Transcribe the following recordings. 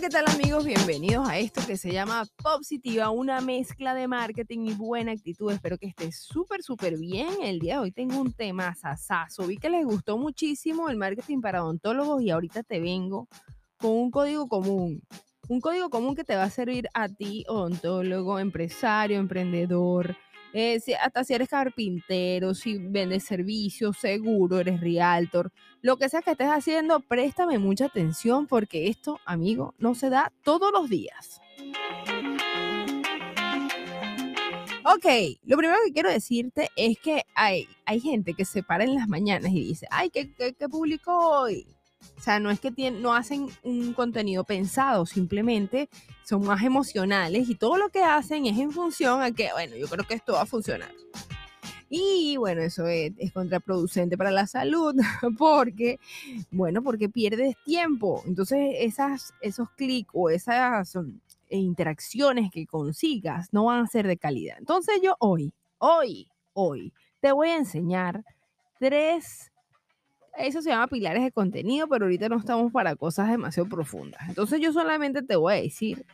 ¿qué tal amigos? Bienvenidos a esto que se llama Positiva, una mezcla de marketing y buena actitud. Espero que estés súper, súper bien. El día de hoy tengo un tema sasazo. Vi que les gustó muchísimo el marketing para odontólogos y ahorita te vengo con un código común. Un código común que te va a servir a ti, odontólogo, empresario, emprendedor, eh, hasta si eres carpintero, si vendes servicios, seguro, eres realtor, lo que sea que estés haciendo, préstame mucha atención porque esto, amigo, no se da todos los días. Ok, lo primero que quiero decirte es que hay, hay gente que se para en las mañanas y dice, ay, ¿qué, qué, qué hoy? O sea, no es que no hacen un contenido pensado, simplemente son más emocionales y todo lo que hacen es en función a que, bueno, yo creo que esto va a funcionar. Y bueno, eso es, contraproducente para la salud porque, bueno, porque pierdes tiempo. Entonces, esas, esos clics o esas um, interacciones que consigas no van a ser de calidad. Entonces, yo hoy, hoy, hoy, te voy a enseñar tres eso se llama pilares de contenido, pero ahorita no estamos para cosas demasiado profundas. Entonces yo solamente te voy a decir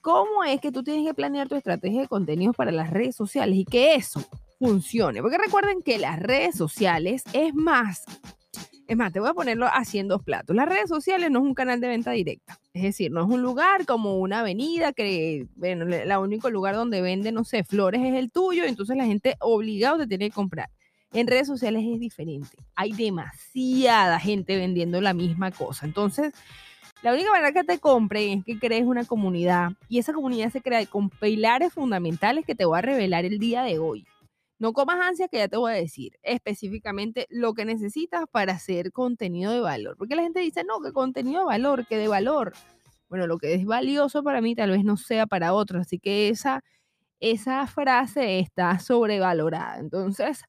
cómo es que tú tienes que planear tu estrategia de contenidos para las redes sociales y que eso funcione. Porque recuerden que las redes sociales es más, es más, te voy a ponerlo así dos platos. Las redes sociales no es un canal de venta directa. Es decir, no es un lugar como una avenida que, bueno, el único lugar donde venden, no sé, flores es el tuyo, entonces la gente obligado te tiene que comprar. En redes sociales es diferente. Hay demasiada gente vendiendo la misma cosa. Entonces, la única manera que te compren es que crees una comunidad y esa comunidad se crea con pilares fundamentales que te voy a revelar el día de hoy. No comas ansia que ya te voy a decir específicamente lo que necesitas para hacer contenido de valor. Porque la gente dice, no, que contenido de valor, que de valor. Bueno, lo que es valioso para mí tal vez no sea para otros. Así que esa, esa frase está sobrevalorada. Entonces,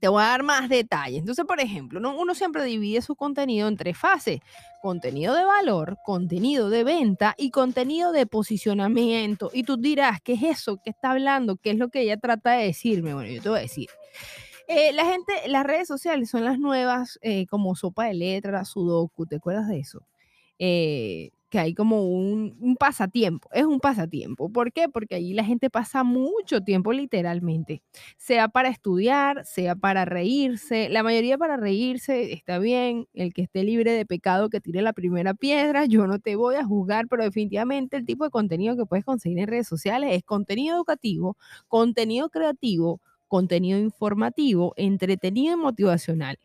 te voy a dar más detalles. Entonces, por ejemplo, uno siempre divide su contenido en tres fases. Contenido de valor, contenido de venta y contenido de posicionamiento. Y tú dirás, ¿qué es eso? ¿Qué está hablando? ¿Qué es lo que ella trata de decirme? Bueno, yo te voy a decir. Eh, la gente, las redes sociales son las nuevas eh, como sopa de letras, sudoku, ¿te acuerdas de eso? Eh, que hay como un, pasatiempo, es un pasatiempo. ¿Por qué? Porque allí la gente pasa mucho tiempo literalmente, sea para estudiar, sea para reírse, la mayoría para reírse está bien, el que esté libre de pecado que tire la primera piedra, yo no te voy a juzgar, pero definitivamente el tipo de contenido que puedes conseguir en redes sociales es contenido educativo, contenido creativo, contenido informativo, entretenido y motivacional.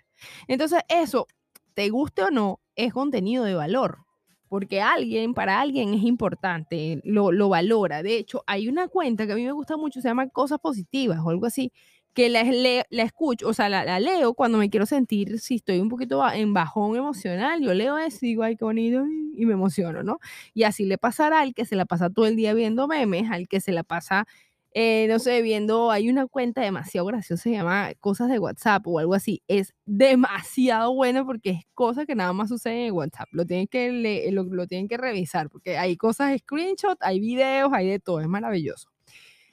Entonces eso, te guste o no, es contenido de valor porque alguien, para alguien es importante, lo, lo, valora. De hecho, hay una cuenta que a mí me gusta mucho, se llama Cosas Positivas o algo así, que la, la escucho, o sea, la, leo cuando me quiero sentir, si estoy un poquito en bajón emocional, yo leo eso y digo, ay, qué bonito, y me emociono, ¿no? Y así le pasará al que se la pasa todo el día viendo memes, al que se la pasa eh, no sé, viendo, hay una cuenta demasiado graciosa, se llama Cosas de WhatsApp o algo así. Es demasiado bueno porque es cosa que nada más sucede en WhatsApp. Lo tienen que, lo, tienen que revisar porque hay cosas, screenshot, hay videos, hay de todo, es maravilloso.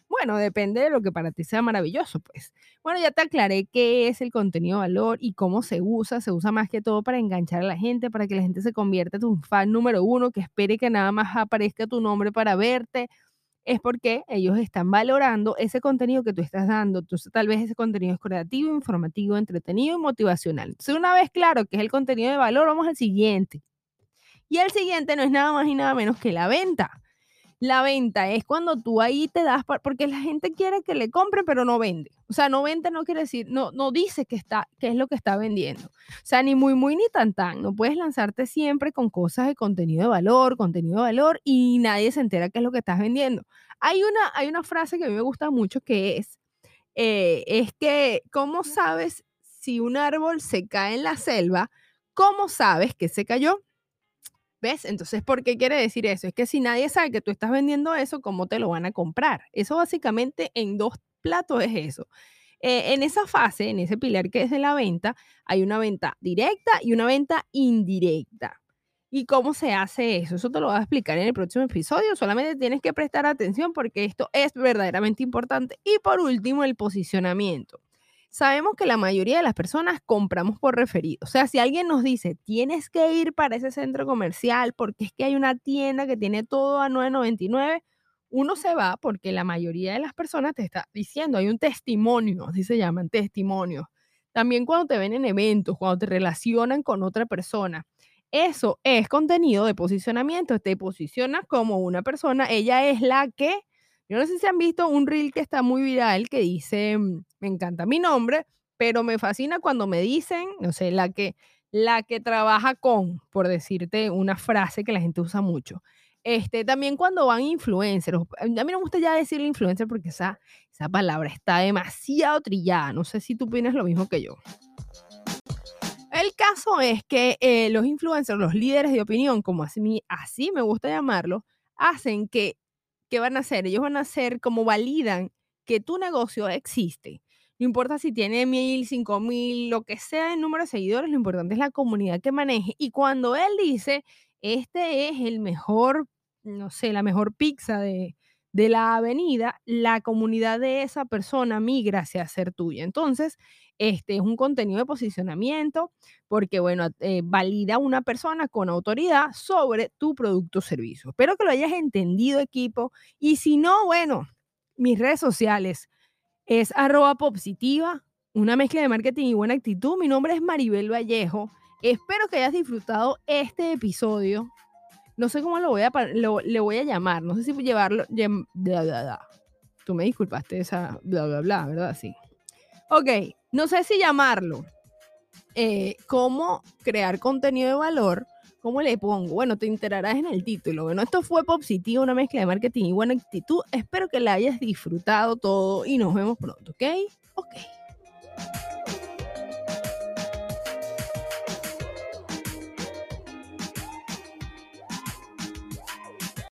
Bueno, depende de lo que para ti sea maravilloso, pues. Bueno, ya te aclaré qué es el contenido de valor y cómo se usa. Se usa más que todo para enganchar a la gente, para que la gente se convierta en un fan número uno, que espere que nada más aparezca tu nombre para verte es porque ellos están valorando ese contenido que tú estás dando. Entonces, tal vez ese contenido es creativo, informativo, entretenido y motivacional. Entonces, una vez claro que es el contenido de valor, vamos al siguiente. Y el siguiente no es nada más y nada menos que la venta. La venta es cuando tú ahí te das, porque la gente quiere que le compre, pero no vende. O sea, no vende no quiere decir, no, no dice que está, qué es lo que está vendiendo. O sea, ni muy, muy, ni tan, tan. No puedes lanzarte siempre con cosas de contenido de valor, contenido de valor, y nadie se entera qué es lo que estás vendiendo. Hay una, hay una frase que a mí me gusta mucho que es, eh, es que, ¿cómo sabes si un árbol se cae en la selva? ¿Cómo sabes que se cayó? ¿Ves? Entonces, ¿por qué quiere decir eso? Es que si nadie sabe que tú estás vendiendo eso, ¿cómo te lo van a comprar? Eso básicamente en dos platos es eso. Eh, en esa fase, en ese pilar que es de la venta, hay una venta directa y una venta indirecta. ¿Y cómo se hace eso? Eso te lo voy a explicar en el próximo episodio. Solamente tienes que prestar atención porque esto es verdaderamente importante. Y por último, el posicionamiento. sabemos que la mayoría de las personas compramos por referido. O sea, si alguien nos dice, tienes que ir para ese centro comercial porque es que hay una tienda que tiene todo a 9.99, uno se va porque la mayoría de las personas te está diciendo, hay un testimonio, así se llaman, testimonios. También cuando te ven en eventos, cuando te relacionan con otra persona. Eso es contenido de posicionamiento. Te posiciona como una persona. Ella es la que, yo no sé si han visto un reel que está muy viral que dice, mm, me encanta mi nombre, pero me fascina cuando me dicen, no sé, la que, la que trabaja con, por decirte una frase que la gente usa mucho. Este, también cuando van influencers, a mí no me gusta ya decirle influencer porque esa, esa palabra está demasiado trillada. No sé si tú opinas lo mismo que yo. El caso es que eh, los influencers, los líderes de opinión, como así, así me gusta llamarlo, hacen que, ¿qué van a hacer? Ellos van a hacer como validan que tu negocio existe. No importa si tiene mil, cinco mil, lo que sea el número de seguidores, lo importante es la comunidad que maneje. Y cuando él dice, este es el mejor, no sé, la mejor pizza de, de la avenida, la comunidad de esa persona migra hacia ser tuya. Entonces, este es un contenido de posicionamiento porque, bueno, eh, valida una persona con autoridad sobre tu producto o servicio. Espero que lo hayas entendido, equipo. Y si no, bueno, mis redes sociales es arroba positiva, una mezcla de marketing y buena actitud. Mi nombre es Maribel Vallejo. Espero que hayas disfrutado este episodio. No sé cómo lo voy a, le voy a llamar. No sé si llevarlo. Tú me disculpaste esa bla, bla, bla, ¿verdad? Sí. Ok, no sé si llamarlo. Eh, ¿Cómo crear contenido de valor? ¿Cómo le pongo? Bueno, te enterarás en el título. Bueno, esto fue Popsitivo, una mezcla de marketing y buena actitud. Espero que la hayas disfrutado todo y nos vemos pronto, ¿ok? Ok.